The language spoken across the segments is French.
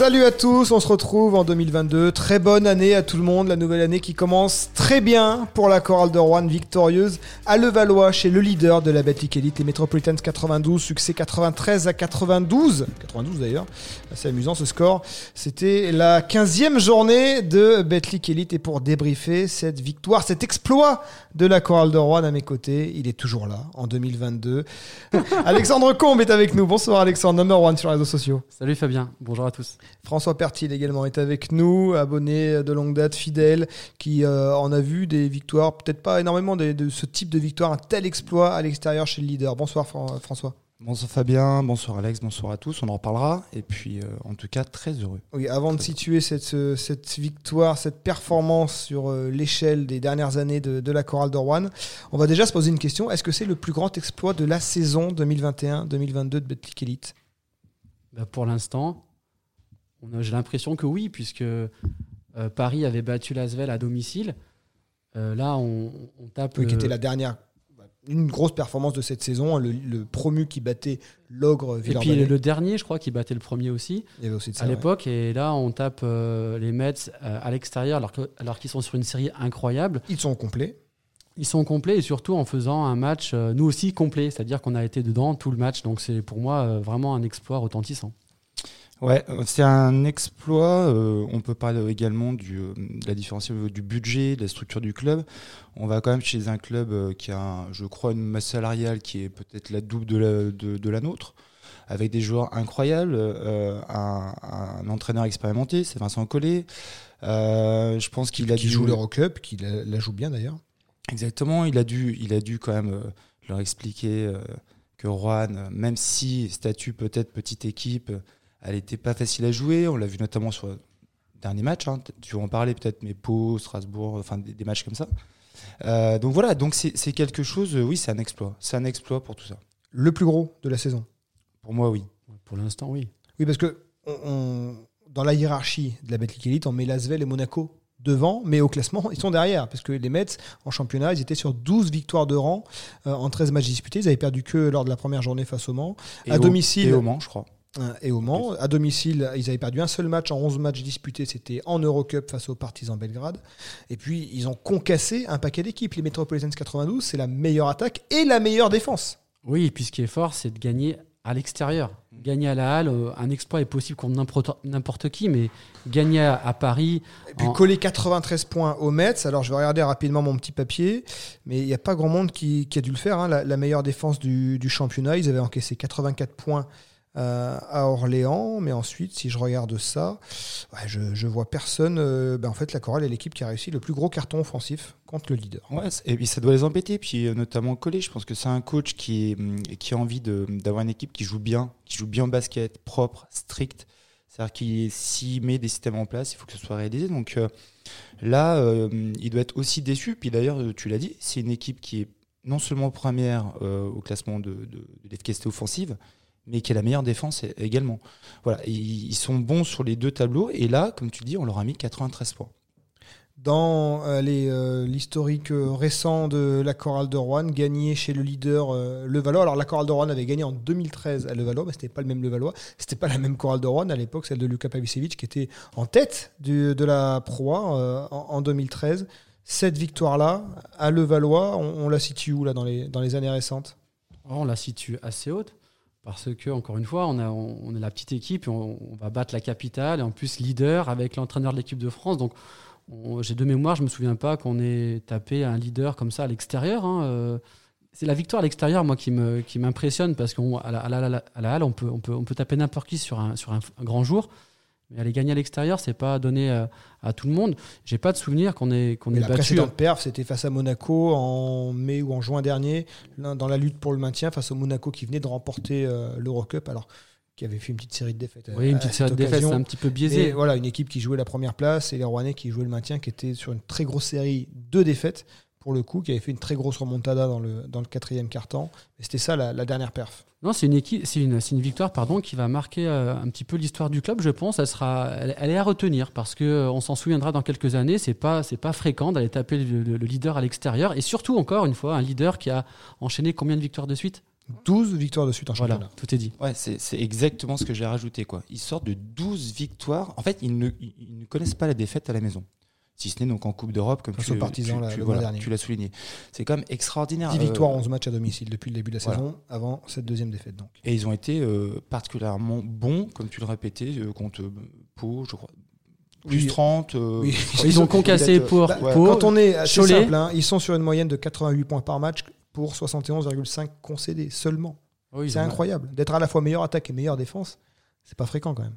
Salut à tous, on se retrouve en 2022. Très bonne année à tout le monde. La nouvelle année qui commence très bien pour la chorale de Rouen, victorieuse à Levallois chez le leader de la Betclic Elite, les Metropolitans 92, succès 93 à 92. 92 d'ailleurs, assez amusant ce score. C'était la 15e journée de Betclic Elite et pour débriefer cette victoire, cet exploit de la chorale de Rouen à mes côtés, il est toujours là en 2022. Alexandre Combe est avec nous. Bonsoir Alexandre, number one sur les réseaux sociaux. Salut Fabien, bonjour à tous. François Pertil également est avec nous, abonné de longue date, fidèle, qui euh, en a vu des victoires, peut-être pas énormément de, de, ce type de victoire, un tel exploit à l'extérieur chez le leader. Bonsoir François. Bonsoir Fabien, bonsoir Alex, bonsoir à tous, on en reparlera. Et puis euh, en tout cas, très heureux. Oui, avant de situer cette, cette victoire, cette performance sur euh, l'échelle des dernières années de, de la chorale d'Orwan, on va déjà se poser une question. Est-ce que c'est le plus grand exploit de la saison 2021-2022 de Betclic Elite? Bah Pour l'instant, j'ai l'impression que oui, puisque euh, Paris avait battu Lasvel à domicile. Euh, là, on, on tape. Oui, qui était la dernière une grosse performance de cette saison, le, le promu qui battait l'ogre. Et puis le dernier, je crois, qui battait le premier aussi, Il y avait aussi de ça, à l'époque. Ouais. Et là, on tape euh, les Mets euh, à l'extérieur, alors qu'ils alors qu sont sur une série incroyable. Ils sont complets. Ils sont complets et surtout en faisant un match, euh, nous aussi, complet. C'est-à-dire qu'on a été dedans tout le match. Donc c'est pour moi vraiment un exploit retentissant. Ouais, c'est un exploit. Euh, on peut parler également du, de la différence du budget, de la structure du club. On va quand même chez un club euh, qui a, je crois, une masse salariale qui est peut-être la double de la, de, de la nôtre, avec des joueurs incroyables, euh, un, un, entraîneur expérimenté, c'est Vincent Collet. Euh, je pense qu'il a qui dû joue l'Eurocup, qui la, la, joue bien d'ailleurs. Exactement, il a dû, il a dû quand même euh, leur expliquer que Rouen, même si statut peut-être petite équipe elle n'était pas facile à jouer. On l'a vu notamment sur le dernier match. Hein. Tu vas en parler peut-être, mais Pau, Strasbourg, enfin des, des matchs comme ça. Euh, donc voilà, donc c'est quelque chose. Euh, oui, c'est un exploit. C'est un exploit pour tout ça. Le plus gros de la saison. Pour moi, oui. Pour l'instant, oui. Oui, parce que on, on, dans la hiérarchie de la Betclic Elite, on met Lasvel et Monaco devant, mais au classement, ils sont derrière, parce que les Mets, en championnat, ils étaient sur 12 victoires de rang euh, en 13 matchs disputés. Ils avaient perdu que lors de la première journée face au Mans. Et à au, domicile. Et au Mans, je crois et au Mans. À domicile, ils avaient perdu un seul match en 11 matchs disputés, c'était en Eurocup face aux Partisans Belgrade. Et puis, ils ont concassé un paquet d'équipes. Les Metropolitans 92, c'est la meilleure attaque et la meilleure défense. Oui, et puis ce qui est fort, c'est de gagner à l'extérieur. Gagner à la Halle, un exploit est possible contre n'importe qui, mais gagner à, Paris. Et puis en... coller 93 points au Mets. Alors je vais regarder rapidement mon petit papier, mais il n'y a pas grand monde qui, qui, a dû le faire. Hein. La, la, meilleure défense du, du, championnat, ils avaient encaissé 84 points euh, à Orléans, mais ensuite, si je regarde ça, je, je vois personne. Euh, ben en fait, la chorale est l'équipe qui a réussi le plus gros carton offensif contre le leader. Ouais, et puis ça doit les embêter. Puis euh, notamment Collet, je pense que c'est un coach qui, est, qui a envie d'avoir une équipe qui joue bien, qui joue bien au basket, propre, strict. C'est-à-dire qu'il s'il met des systèmes en place, il faut que ce soit réalisé. Donc euh, là, il doit être aussi déçu. Puis d'ailleurs, tu l'as dit, c'est une équipe qui est non seulement première au classement de, de, de l'efficacité offensive, mais qui est la meilleure défense également. Voilà, ils sont bons sur les deux tableaux, et là, comme tu dis, on leur a mis 93 points. Dans euh, l'historique euh, récent de la chorale de Rouen, gagné chez le leader euh, Levallois. Alors la chorale de Rouen avait gagné en 2013 à Levallois, mais c'était pas le même Levallois, c'était pas la même chorale de Rouen à l'époque, celle de Luka Pavicevic qui était en tête du, de la proie en, en 2013. Cette victoire-là, à Levallois, on, on, la situe où là dans les, dans les années récentes? Oh, On la situe assez haute. Parce que, encore une fois, on, a, est la petite équipe, on, on, va battre la capitale, et en plus leader avec l'entraîneur de l'équipe de France. Donc, j'ai de mémoire, je me souviens pas qu'on ait tapé un leader comme ça à l'extérieur. Hein. Euh, c'est la victoire à l'extérieur, moi, qui me qui m'impressionne parce qu'à la, à la, à la, halle, on peut, on peut, on peut taper n'importe qui sur un, sur un, grand jour. Mais aller gagner à l'extérieur, c'est pas donné à, à, tout le monde. J'ai pas de souvenir qu'on ait, qu'on ait la battu. La précédente perf, c'était face à Monaco en mai ou en juin dernier, dans la lutte pour le maintien, face au Monaco qui venait de remporter euh, l'Eurocup. Alors, qui avait fait une petite série de défaites. Oui, une petite série de défaites, c'est un petit peu biaisé. Et voilà, une équipe qui jouait la première place et les Rouennais qui jouaient le maintien, qui était sur une très grosse série de défaites pour le coup, qui avait fait une très grosse remontada dans le, dans le quatrième quart-temps. Et c'était ça la, la dernière perf. Non, c'est une, équipe, c'est une, c'est une victoire pardon, qui va marquer euh, un petit peu l'histoire du club, je pense. Elle, sera, elle, elle est à retenir parce qu'on on s'en souviendra dans quelques années. C'est pas, c'est pas fréquent d'aller taper le, le- le leader à l'extérieur. Et surtout, encore une fois, un leader qui a enchaîné combien de victoires de suite? 12 victoires de suite en Voilà, championnat. tout est dit. Ouais, c'est c'est exactement ce que j'ai rajouté. Quoi. Ils sortent de 12 victoires. En fait, ils ne, ils ne connaissent pas la défaite à la maison. Si ce n'est donc en Coupe d'Europe, comme tu, aux Partisans, tu- là, tu- le mois voilà, dernier. tu l'as souligné. C'est quand même extraordinaire. 10 Euh, victoires, 11 matchs à domicile depuis le début de la voilà. saison, avant cette deuxième défaite. Donc. Et ils ont été euh, particulièrement bons, comme tu le répétais, euh, contre Pau, je crois. Plus Oui. 30. euh, Oui. Ils ont concassé pour Bah, Ouais. Quand on est assez Cholet. simple, hein, ils sont sur une moyenne de 88 points par match pour 71,5 concédés seulement. Oui, C'est incroyable. D'être à la fois meilleure attaque et meilleure défense, c'est pas fréquent quand même.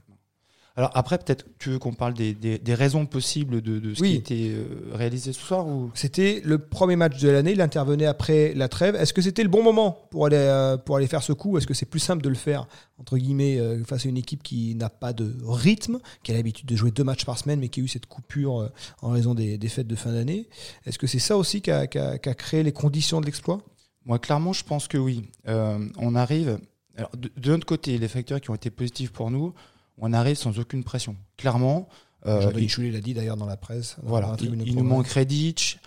Alors après, peut-être, tu veux qu'on parle des, des- des raisons possibles de, de ce Oui. qui a été euh, réalisé ce soir ou... C'était le premier match de l'année, il intervenait après la trêve. Est-ce que c'était le bon moment pour aller, euh, pour aller faire ce coup? Est-ce que c'est plus simple de le faire, entre guillemets, euh, face à une équipe qui n'a pas de rythme, qui a l'habitude de jouer deux matchs par semaine, mais qui a eu cette coupure en raison des, des fêtes de fin d'année? Est-ce que c'est ça aussi qui a, qui a- créé les conditions de l'exploit? Moi, clairement, je pense que oui. Euh, on arrive. Alors, de, de notre côté, les facteurs qui ont été positifs pour nous, on arrive sans aucune pression. Clairement, euh, Jean-Denis l'a dit d'ailleurs dans la presse. dans voilà, il, nous manque Redditch.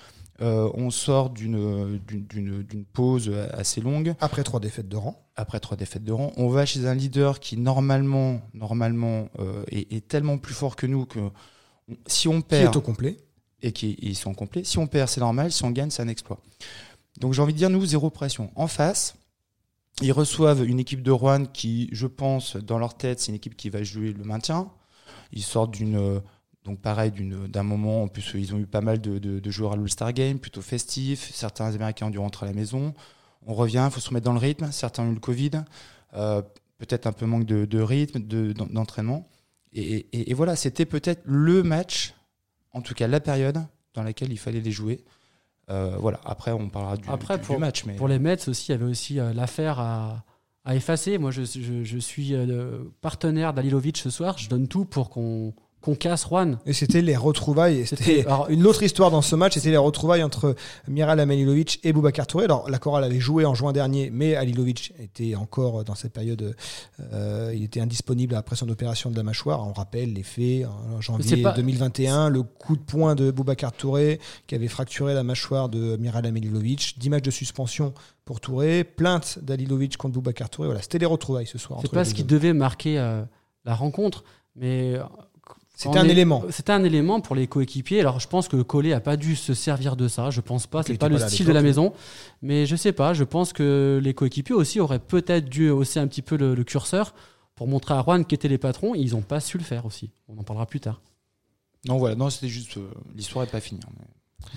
Euh, on sort d'une d'une- d'une- d'une pause assez longue Après trois défaites de rang. après trois défaites de rang. On va chez un leader qui normalement, normalement, euh, est, est tellement plus fort que nous que on- si on Qui perd est au complet et qui ils sont complets. Si on perd, c'est normal. Si on gagne, c'est un exploit. Donc j'ai envie de dire, nous, zéro pression. En face, ils reçoivent une équipe de Rouen qui, je pense, dans leur tête, c'est une équipe qui va jouer le maintien. Ils sortent d'une. Donc pareil, d'un moment, en plus ils ont eu pas mal de, joueurs à l'All-Star Game, plutôt festif. Certains Américains ont dû rentrer à la maison. On revient, il faut se remettre dans le rythme. Certains ont eu le Covid. Euh, peut-être un peu manque de, de rythme, de- d'en- d'entraînement. Et voilà, c'était peut-être le match, en tout cas la période dans laquelle il fallait les jouer. Euh, voilà, après on parlera du, Après, du- du pour- match. Mais... Pour les Mets aussi, il y avait aussi euh, l'affaire à, à effacer. Moi, je, je- je suis euh, partenaire d'Alilovic ce soir. Je donne tout pour qu'on qu'on casse Juan. Et c'était les retrouvailles. et C'était- une autre histoire dans ce match. C'était les retrouvailles entre Miral Amanilovic et Boubacar Touré. Alors, la chorale avait joué en juin dernier, mais Alilovic était encore dans cette période. euh, il était indisponible après son opération de la mâchoire. On rappelle les faits. En janvier pas- 2021, le coup de poing de Boubacar Touré qui avait fracturé la mâchoire de Miral Amanilovic. 10 matchs de suspension pour Touré. Plainte d'Alilovic contre Boubacar Touré. Voilà, c'était les retrouvailles ce soir. C'est pas ce qui devait marquer euh, la rencontre, mais C'était un est- élément. C'était un élément pour les coéquipiers. Alors je pense que Collet a pas dû se servir de ça. Je pense pas. C'est pas pas le style de la maison. Mais je sais pas. Je pense que les coéquipiers aussi auraient peut-être dû hausser un petit peu le, le curseur pour montrer à Juan qui étaient les patrons. Ils ont pas su le faire aussi. On en parlera plus tard. Non, voilà, non, c'était juste. euh, L'histoire n'est pas finie. mais-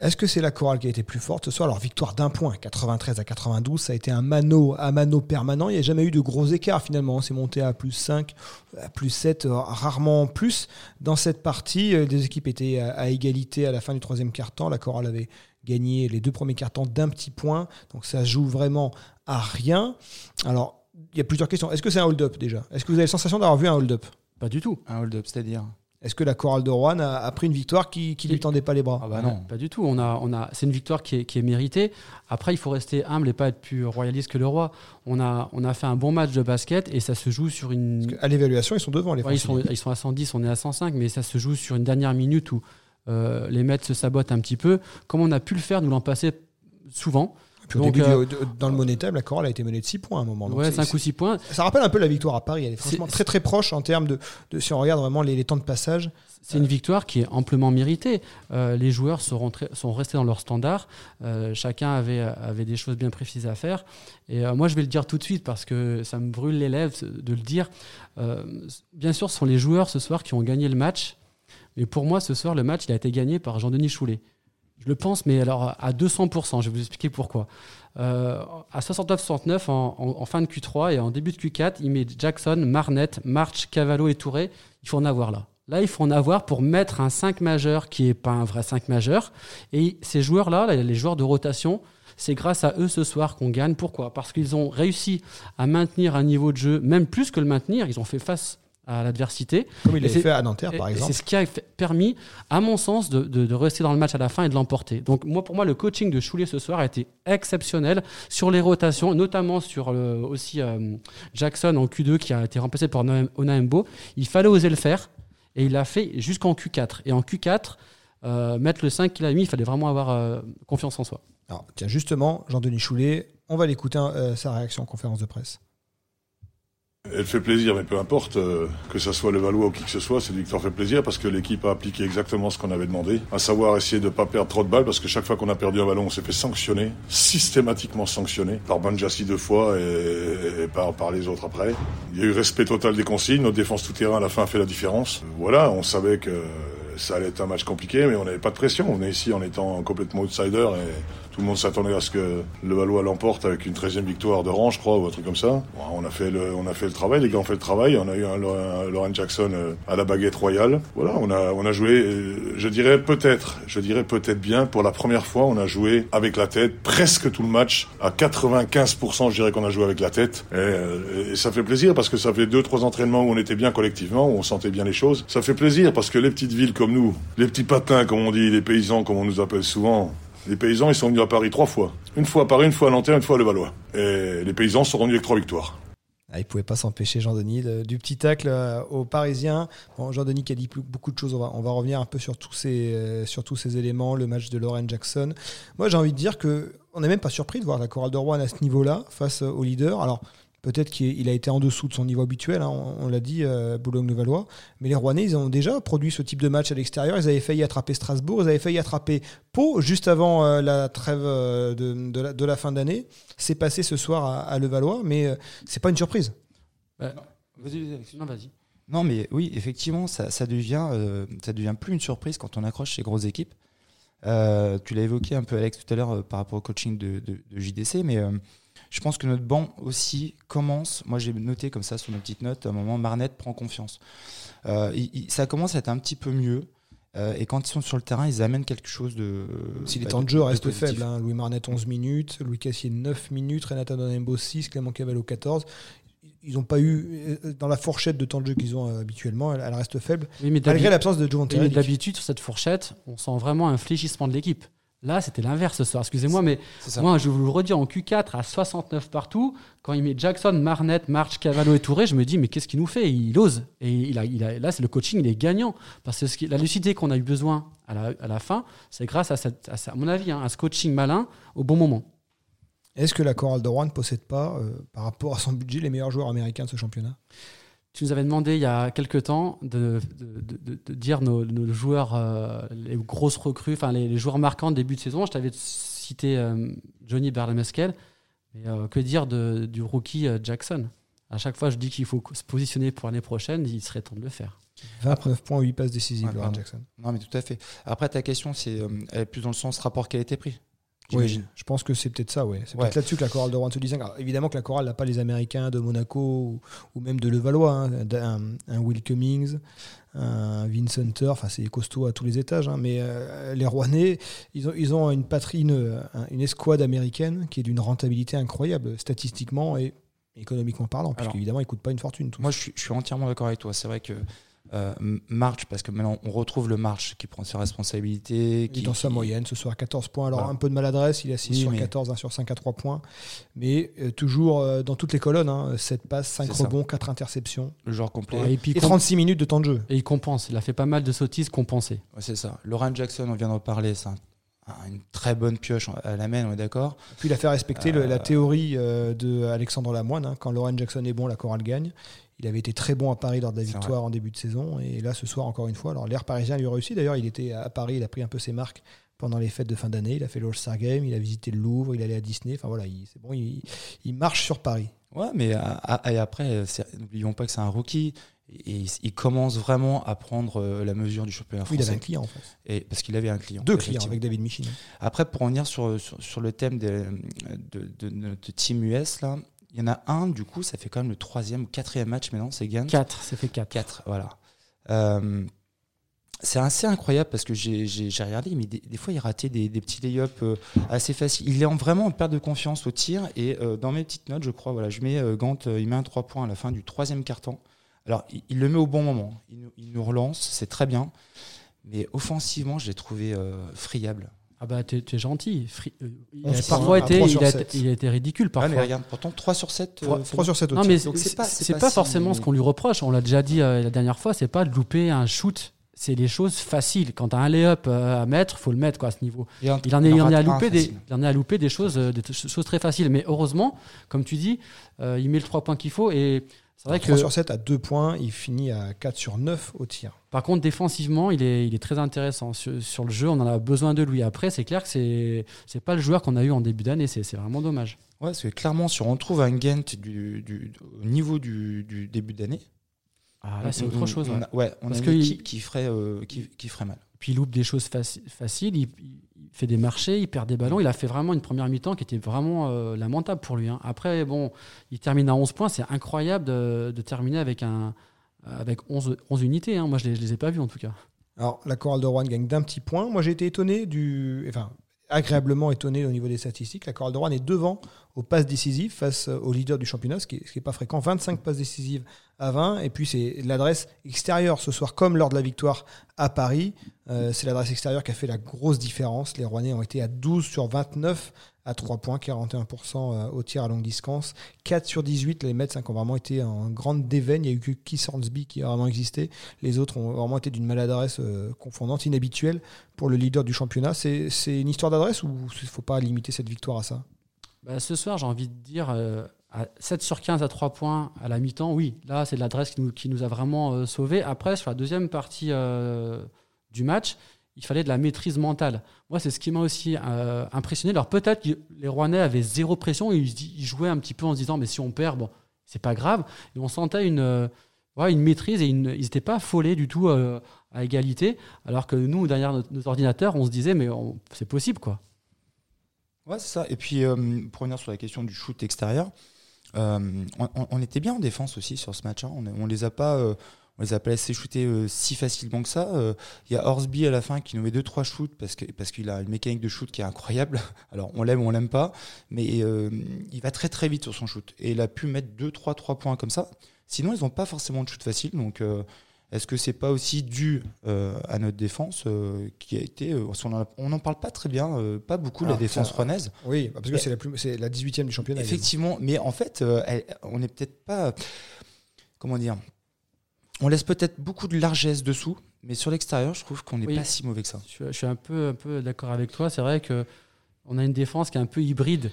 Est-ce que c'est la chorale qui a été plus forte ce soir? Alors, victoire d'un point, 93 à 92, ça a été un mano à mano permanent. Il n'y a jamais eu de gros écarts finalement. On s'est monté à plus 5, à plus 7, euh, rarement plus. Dans cette partie, euh, les équipes étaient à, égalité à la fin du troisième quart-temps. La chorale avait gagné les deux premiers quart-temps d'un petit point. Donc, ça joue vraiment à rien. Alors, il y a plusieurs questions. Est-ce que c'est un hold-up déjà? Est-ce que vous avez la sensation d'avoir vu un hold-up? Pas du tout. Un hold-up, c'est-à-dire? Est-ce que la chorale de Rouen a, a pris une victoire qui ne lui tendait pas les bras? Ah bah non. Pas du tout. On a, on a, c'est une victoire qui est, qui est méritée. Après, il faut rester humble et pas être plus royaliste que le roi. On a, on a fait un bon match de basket et ça se joue sur une. Parce À l'évaluation, ils sont devant les Ouais, ils, sont, Franciliens. ils sont à 110, on est à 105, mais ça se joue sur une dernière minute où euh, les Mets se sabotent un petit peu, comme on a pu le faire nous l'an passé souvent. Puis au Donc, début, euh, du- de- dans le Money Table, la chorale a été menée de 6 points à un moment. Donc ouais, c'est- 5 ou 6 points. Ça rappelle un peu la victoire à Paris. Elle est franchement très très proche en termes de, de- si on regarde vraiment les, les temps de passage. C'est une victoire qui est amplement méritée. Euh, les joueurs sont, sont restés dans leur standard. Euh, chacun avait, avait des choses bien précises à faire. Et moi, je vais le dire tout de suite parce que ça me brûle les lèvres de le dire. Bien sûr, ce sont les joueurs ce soir qui ont gagné le match. Mais pour moi, ce soir, le match, il a été gagné par Jean-Denis Choulet. Je le pense, mais alors à 200%. Je vais vous expliquer pourquoi. Euh, à 69-69, en, en- fin de Q3 et en début de Q4, il met Jackson, Marnette, March, Cavallo et Touré. Il faut en avoir là. Là, il faut en avoir pour mettre un 5 majeur qui n'est pas un vrai 5 majeur. Et ces joueurs-là, là, les joueurs de rotation, c'est grâce à eux ce soir qu'on gagne. Pourquoi? Parce qu'ils ont réussi à maintenir un niveau de jeu, même plus que le maintenir. Ils ont fait face à l'adversité. Comme il l'a fait à Nanterre, par exemple. C'est ce qui a permis, à mon sens, de, de- de rester dans le match à la fin et de l'emporter. Donc, moi, pour moi, le coaching de Choulier ce soir a été exceptionnel sur les rotations, notamment sur le, aussi euh, Jackson en Q2 qui a été remplacé par Onaembo. Il fallait oser le faire et il l'a fait jusqu'en Q4. Et en Q4, euh, mettre le 5 qu'il a mis, il fallait vraiment avoir euh, confiance en soi. Alors, tiens, justement, Jean-Denis Choulet, on va l'écouter euh, sa réaction en conférence de presse. Elle fait plaisir, mais peu importe, euh, que ça soit le Valois ou qui que ce soit, c'est une victoire fait plaisir parce que l'équipe a appliqué exactement ce qu'on avait demandé, à savoir essayer de ne pas perdre trop de balles parce que chaque fois qu'on a perdu un ballon, on s'est fait sanctionner, systématiquement sanctionner, par Banjassi deux fois et, et par, par les autres après. Il y a eu respect total des consignes, notre défense tout terrain à la fin a fait la différence. Voilà, on savait que ça allait être un match compliqué, mais on n'avait pas de pression. On venait ici en étant complètement outsider et tout le monde s'attendait à ce que le Valois l'emporte avec une 13e victoire de rang, je crois, ou un truc comme ça. On a fait le, on a fait le travail, les gars ont fait le travail. On a eu un, un Lauren Jackson euh, à la baguette royale. Voilà, on a, on a joué, euh, je dirais peut-être, je dirais peut-être bien, pour la première fois, on a joué avec la tête, presque tout le match. À 95%, je dirais qu'on a joué avec la tête. Et, euh, et ça fait plaisir parce que ça fait deux, trois entraînements où on était bien collectivement, où on sentait bien les choses. Ça fait plaisir parce que les petites villes comme nous, les petits patins, comme on dit, les paysans, comme on nous appelle souvent, les paysans, ils sont venus à Paris trois fois. Une fois à Paris, une fois à Nanterre, une fois à Levallois. Et les paysans sont rendus avec trois victoires. Ah, il pouvait pas s'empêcher, Jean-Denis, de- du petit tacle euh, aux Parisiens. Bon, Jean-Denis qui a dit beaucoup de choses, on va, on va revenir un peu sur tous, ces, euh, sur tous ces éléments, le match de Lauren Jackson. Moi, j'ai envie de dire que on n'est même pas surpris de voir la chorale de Rouen à ce niveau-là, face au leader. Alors, peut-être qu'il il a été en dessous de son niveau habituel, hein, on, on l'a dit, euh, Boulogne-le-Valois. Mais les Rouennais, ils ont déjà produit ce type de match à l'extérieur. Ils avaient failli attraper Strasbourg, ils avaient failli attraper Pau juste avant euh, la trêve euh, de, de la, de la fin d'année. C'est passé ce soir à, à Levallois, mais euh, c'est pas une surprise. Vas-y, Alex. Non, vas-y. Non, mais oui, effectivement, ça, ça devient, euh, ça devient plus une surprise quand on accroche ces grosses équipes. Euh, tu l'as évoqué un peu, Alex, tout à l'heure euh, par rapport au coaching de, de- de JDC, mais euh, je pense que notre banc aussi commence. Moi, j'ai noté comme ça sur mes petites notes, à un moment, Marnette prend confiance. Euh, il- il- ça commence à être un petit peu mieux. euh, et quand ils sont sur le terrain, ils amènent quelque chose de. Si les bah, temps de jeu restent faibles, hein. Louis Marnet 11 minutes, Louis Cassier 9 minutes, Renata Donembo 6, Clément Cavallo 14. Ils n'ont pas eu, euh, dans la fourchette de temps de jeu qu'ils ont euh, habituellement, elle, elle reste faible, Oui, mais malgré l'absence de Joe oui, mais d'habitude, sur cette fourchette, on sent vraiment un fléchissement de l'équipe. Là, c'était l'inverse ce soir. Excusez-moi, mais moi, je vous le redire en Q4 à 69 partout. Quand il met Jackson, Marnet, March, Cavallo et Touré, je me dis, mais qu'est-ce qu'il nous fait? Il ose. Et il a, il a, là, c'est le coaching, il est gagnant. Parce que ce qui- la lucidité qu'on a eu besoin à la, à la fin, c'est grâce à, cette, à, ça- à mon avis, hein, à ce coaching malin au bon moment. Est-ce que la chorale de Rouen ne possède pas, euh, par rapport à son budget, les meilleurs joueurs américains de ce championnat? Tu nous avais demandé il y a quelques temps de, de- de- de- de dire nos, nos joueurs, euh, les grosses recrues, enfin les, les joueurs marquants de début de saison. Je t'avais cité euh, Johnny Bernameskel. Mais euh, que dire de- du rookie euh, Jackson? À chaque fois, je dis qu'il faut se positionner pour l'année prochaine. Il serait temps de le faire. 29 points, 8 passes décisives, Ouais. Jackson. Non, mais tout à fait. Après, ta question, c'est euh, elle est plus dans le sens rapport qualité-prix. Oui, je pense que c'est peut-être ça, ouais. C'est Ouais. peut-être là-dessus que la chorale de Rouen se distingue. Alors, évidemment que la chorale n'a pas les Américains de Monaco ou, ou même de Levallois, hein. un, un Will Cummings, un Vince Hunter, enfin c'est costaud à tous les étages, hein. mais euh, les Rouennais, ils ont, ils ont une patrie, une, une escouade américaine qui est d'une rentabilité incroyable, statistiquement et économiquement parlant, puisqu'évidemment ils ne coûtent pas une fortune. Moi, je suis, je suis entièrement d'accord avec toi. C'est vrai que euh, March, parce que maintenant on retrouve le March qui prend ses responsabilités. Il est Qui, dans sa qui- moyenne ce soir, 14 points. Alors Voilà. un peu de maladresse, il a 6 Oui, sur mais- 14, 1 sur 5 à 3 points. Mais euh, toujours euh, dans toutes les colonnes, hein, 7 passes, 5 C'est ça. rebonds, 4 interceptions. Le genre complet. et, puis, Et 36 minutes de temps de jeu. et il compense. Il a fait pas mal de sottises compensées. Ouais, c'est ça. Lauren Jackson, on vient d'en parler. C'est un- un- une très bonne pioche à la main, on est d'accord. Puis il a fait respecter le- Euh, la théorie euh, de Alexandre Lamoine. hein. quand Lauren Jackson est bon, la chorale gagne. Il avait été très bon à Paris lors de la victoire en début de saison. Et là, ce soir, encore une fois. Alors, l'air parisien lui a réussi. D'ailleurs, il était à Paris, il a pris un peu ses marques pendant les fêtes de fin d'année. Il a fait l'All-Star Game, il a visité le Louvre, il allait à Disney. Enfin voilà, il- c'est bon, il, il marche sur Paris. Ouais, mais à- à- et après, n'oublions pas que c'est un rookie. Et il, commence vraiment à prendre euh, la mesure du championnat Oui, il avait français. un client en fait. Et, parce qu'il avait un client. Deux clients avec David Michin. Après, pour revenir sur, sur, sur le thème de, de, de notre team US, là, il y en a un, du coup, ça fait quand même le troisième ou quatrième match maintenant, c'est Gant. 4, c'est fait 4. 4, voilà. Euh, c'est assez incroyable parce que j'ai regardé, mais des, des fois il ratait des, des petits lay-ups euh, assez faciles. Il est en- vraiment en perte de confiance au tir et euh, dans mes petites notes, je crois, voilà, je mets euh, Gant, il met un 3 points à la fin du troisième quart-temps Alors, il, il le met au bon moment. Il nous, il nous relance, c'est très bien. Mais offensivement, je l'ai trouvé friable. Ah bah t'es t'es gentil. Fri- euh, il a parfois été, 3 il a, 7. il a été ridicule Ah, parfois. mais regarde, pourtant 3 sur 7. 3, sur 7 au non mais c'est pas- pas, pas si- forcément ce qu'on lui reproche. On l'a déjà dit euh, la dernière fois. C'est pas de louper un shoot. C'est des choses faciles. Quand t'as un lay-up euh, à mettre, faut le mettre quoi à ce niveau. Il en est, il en est à louper des, il en est à louper des choses, euh, des choses très faciles. Mais heureusement, comme tu dis, euh, il met le 3 points qu'il faut. Et c'est vrai 3 que, sur 7 à 2 points, il finit à 4 sur 9 au tir. par contre, défensivement, il est, il est très intéressant. Sur, sur le jeu, on en a besoin de lui. Après, c'est clair que c'est, c'est pas le joueur qu'on a eu en début d'année. C'est, c'est vraiment dommage. Ouais, parce que clairement, si on retrouve un Gent du, du- au niveau du, du début d'année, Ah, là, c'est autre chose. On, ouais. a, ouais, on Parce a une il- équipe qui ferait, euh, qui, qui ferait mal. Puis il loupe des choses faci- faciles, il, il fait des marchés, il perd des ballons. Il a fait vraiment une première mi-temps qui était vraiment euh, lamentable pour lui. hein. Après, bon, il termine à 11 points. C'est incroyable de, terminer avec, un, avec 11, 11 unités. hein. Moi, je ne les, ai pas vus en tout cas. Alors, la chorale de Rouen gagne d'un petit point. Moi, j'ai été étonné du. Agréablement étonné au niveau des statistiques. La chorale de Rouen est devant aux passes décisives face au leader du championnat, ce qui n'est pas fréquent. 25 passes décisives à 20. Et puis, c'est l'adresse extérieure ce soir, comme lors de la victoire à Paris. Euh, c'est l'adresse extérieure qui a fait la grosse différence. Les Rouennais ont été à 12 sur 29 à 3 points, 41% au tir à longue distance. 4 sur 18, les Mets hein, qui ont vraiment été en grande déveine. Il n'y a eu que Keith Hornsby qui a vraiment existé. Les autres ont vraiment été d'une maladresse euh, confondante, inhabituelle pour le leader du championnat. C'est une histoire d'adresse ou il ne faut pas limiter cette victoire à ça? Bah, ce soir, j'ai envie de dire euh, à 7 sur 15 à 3 points à la mi-temps, oui, là, c'est l'adresse qui nous, qui nous a vraiment euh, sauvés. Après, sur la deuxième partie euh, du match, il fallait de la maîtrise mentale. Moi, c'est ce qui m'a aussi euh, impressionné. Alors, peut-être que les Rouennais avaient zéro pression ils, jouaient un petit peu en se disant, mais si on perd, bon, c'est pas grave. Et on sentait une, euh, une maîtrise et ils n'étaient pas affolés du tout euh, à égalité. Alors que nous, derrière nos, ordinateurs, on se disait, mais c'est possible, quoi. Ouais, c'est ça. Et puis, euh, pour revenir sur la question du shoot extérieur, on, était bien en défense aussi sur ce match. hein. On, on les a pas, on les a pas laissés shooter euh, si facilement que ça. Euh, Il y a Horsby à la fin qui nous met deux trois shoots parce qu'il a une mécanique de shoot qui est incroyable. Alors on l'aime ou on l'aime pas, mais euh, il va très très vite sur son shoot et il a pu mettre deux trois trois points comme ça. Sinon ils n'ont pas forcément de shoot facile. Donc euh, est-ce que c'est pas aussi dû euh, à notre défense euh, qui a été, euh, on n'en parle pas très bien, euh, pas beaucoup de la défense rouennaise. Oui, parce que c'est la, plus- la 18e du championnat. Effectivement, mais en fait, euh, elle- on n'est peut-être pas. Comment dire On laisse peut-être beaucoup de largesse dessous, mais sur l'extérieur, je trouve qu'on n'est Oui. pas si mauvais que ça. Je, suis- je suis un peu, un peu d'accord avec toi. C'est vrai que on a une défense qui est un peu hybride.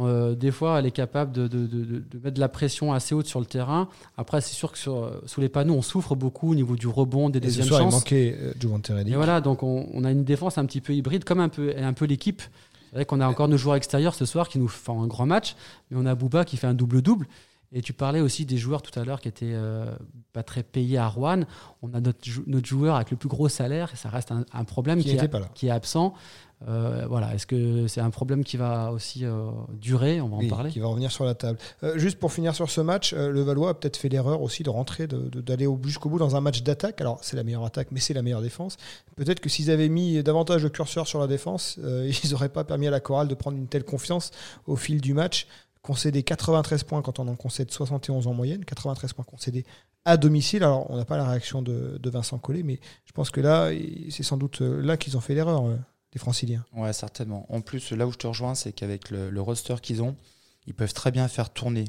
Euh, des fois, elle est capable de, de- de- de- de mettre de la pression assez haute sur le terrain. Après, c'est sûr que sur, sous les panneaux, on souffre beaucoup au niveau du rebond, des Et ce deuxièmes soir, il chances. manquait euh, Reddick. Et voilà, donc on, on a une défense un petit peu hybride, comme un peu, un peu l'équipe. C'est vrai qu'on a encore nos joueurs extérieurs ce soir qui nous font un grand match, mais on a Bouba qui fait un double-double. Et tu parlais aussi des joueurs tout à l'heure qui étaient euh, pas très payés à Rouen. On a notre, jou- notre joueur avec le plus gros salaire, et ça reste un, un problème Qui qui, est- qui absent. Euh, voilà, est-ce que c'est un problème qui va aussi euh, durer? On va en parler. qui va revenir sur la table. Juste pour finir sur ce match, le Valois a peut-être fait l'erreur aussi de rentrer, de- de- d'aller au- jusqu'au bout dans un match d'attaque. Alors, c'est la meilleure attaque, mais c'est la meilleure défense. Peut-être que s'ils avaient mis davantage de curseur sur la défense, ils n'auraient pas permis à la chorale de prendre une telle confiance au fil du match. Concéder 93 points quand on en concède 71 en moyenne, 93 points concédés à domicile. Alors, on n'a pas la réaction de, Vincent Collet, mais je pense que là, c'est sans doute euh, là qu'ils ont fait l'erreur, euh, les franciliens. Ouais, certainement. En plus, là où je te rejoins, c'est qu'avec le, roster qu'ils ont, ils peuvent très bien faire tourner.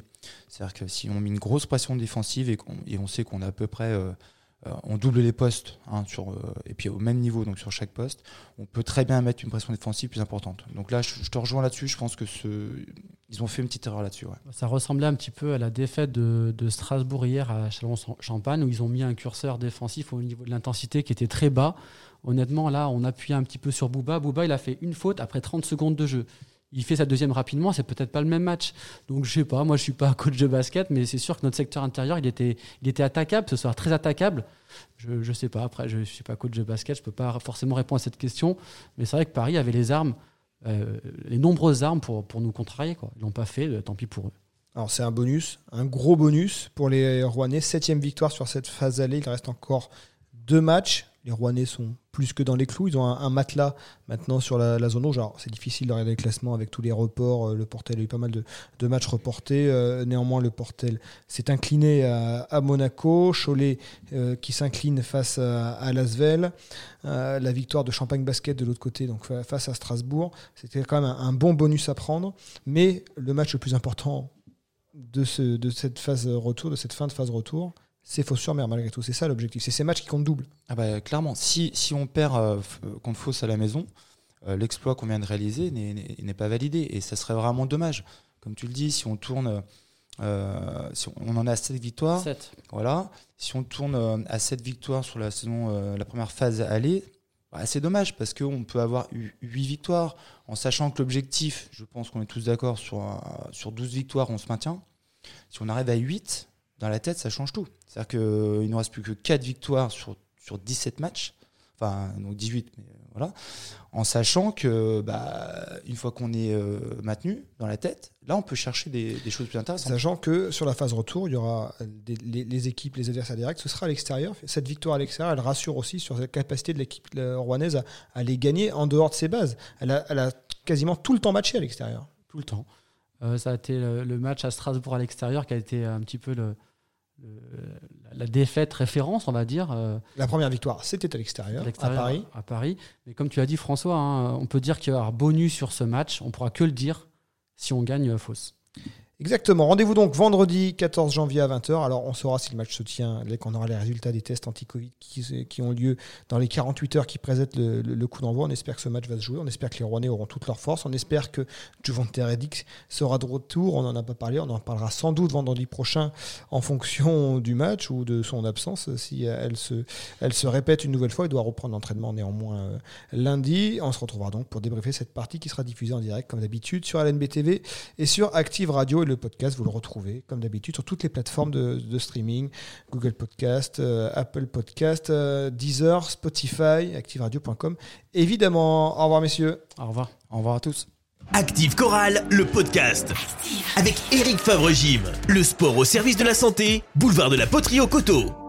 C'est-à-dire que si on met une grosse pression défensive et, qu'on- et on sait qu'on a à peu près. euh, euh, on double les postes, hein, sur, euh, et puis au même niveau, donc sur chaque poste, on peut très bien mettre une pression défensive plus importante. Donc là, je, te rejoins là-dessus. Je pense que ils ont fait une petite erreur là-dessus. Ça ressemblait un petit peu à la défaite de, de Strasbourg hier à Chalon-Champagne, où ils ont mis un curseur défensif au niveau de l'intensité qui était très bas. Honnêtement, là, on appuyait un petit peu sur Bouba. Bouba, il a fait une faute après 30 secondes de jeu. Il fait sa deuxième rapidement, c'est peut-être pas le même match. Donc je sais pas, moi je suis pas coach de basket, mais c'est sûr que notre secteur intérieur, il était, il était attaquable, ce soir très attaquable. Je, je sais pas, après je suis pas coach de basket, je peux pas forcément répondre à cette question, mais c'est vrai que Paris avait les armes, euh, les nombreuses armes pour, pour nous contrarier. Quoi. Ils l'ont pas fait, tant pis pour eux. Alors c'est un bonus, un gros bonus pour les Rouennais. Septième victoire sur cette phase allée. Il reste encore deux matchs. Les Rouennais sont plus que dans les clous. Ils ont un, matelas maintenant sur la, zone rouge. C'est difficile de regarder le classement avec tous les reports. Euh, le Portel a eu pas mal de, matchs reportés. Euh, néanmoins, le Portel s'est incliné à, Monaco. Cholet qui s'incline face à, Lasvel. la victoire de Champagne Basket de l'autre côté, donc face à Strasbourg. C'était quand même un, bon bonus à prendre. Mais le match le plus important de cette phase retour, de cette fin de phase retour, c'est Fos-sur-Mer malgré tout. C'est ça l'objectif. C'est ces matchs qui comptent double. Ah bah, clairement, si, si on perd euh, contre Fos à la maison, euh, l'exploit qu'on vient de réaliser n'est pas validé. Et ça serait vraiment dommage. Comme tu le dis, si on tourne. Euh, si on, en a 7 victoires. 7. Voilà. Si on tourne à 7 victoires sur la saison, la première phase aller, bah, c'est dommage parce qu'on peut avoir eu 8 victoires en sachant que l'objectif, je pense qu'on est tous d'accord, sur, sur 12 victoires, on se maintient. Si on arrive à 8, dans la tête, ça change tout. C'est-à-dire qu'il ne nous reste plus que 4 victoires sur, sur 17 matchs. Enfin, donc 18, mais voilà. En sachant que, bah, une fois qu'on est euh, maintenu dans la tête, là, on peut chercher des, choses plus intéressantes. Sachant que sur la phase retour, il y aura les, équipes, les adversaires directs, ce sera à l'extérieur. Cette victoire à l'extérieur, elle rassure aussi sur la capacité de l'équipe rouennaise à, les gagner en dehors de ses bases. Elle a, elle a quasiment tout le temps matché à l'extérieur. Tout le temps. Euh, ça a été le, match à Strasbourg à l'extérieur qui a été un petit peu le, la défaite référence, on va dire. Euh, la première victoire, c'était à l'extérieur, à Paris. À Paris. Mais comme tu as dit, François, hein, on peut dire qu'il y aura bonus sur ce match. On pourra que le dire si on gagne fausse. Exactement. Rendez-vous donc vendredi 14 janvier à 20h. Alors, on saura si le match se tient dès qu'on aura les résultats des tests anti-Covid qui, ont lieu dans les 48 heures qui précèdent le, coup d'envoi. On espère que ce match va se jouer. On espère que les Rouennais auront toute leur force. On espère que Juvante Redix sera de retour. On n'en a pas parlé. On en parlera sans doute vendredi prochain en fonction du match ou de son absence. Si elle se, elle se répète une nouvelle fois, il doit reprendre l'entraînement néanmoins euh, lundi. On se retrouvera donc pour débriefer cette partie qui sera diffusée en direct comme d'habitude sur LNBTV et sur Active Radio le podcast, vous le retrouvez comme d'habitude sur toutes les plateformes de, streaming, Google Podcast, euh, Apple Podcast, euh, Deezer, Spotify, ActiveRadio.com. Évidemment, au revoir messieurs. Au revoir. Au revoir à tous. Active Chorale, le podcast. Avec Eric Favre-Gym. Le sport au service de la santé, boulevard de la Poterie au Coteau.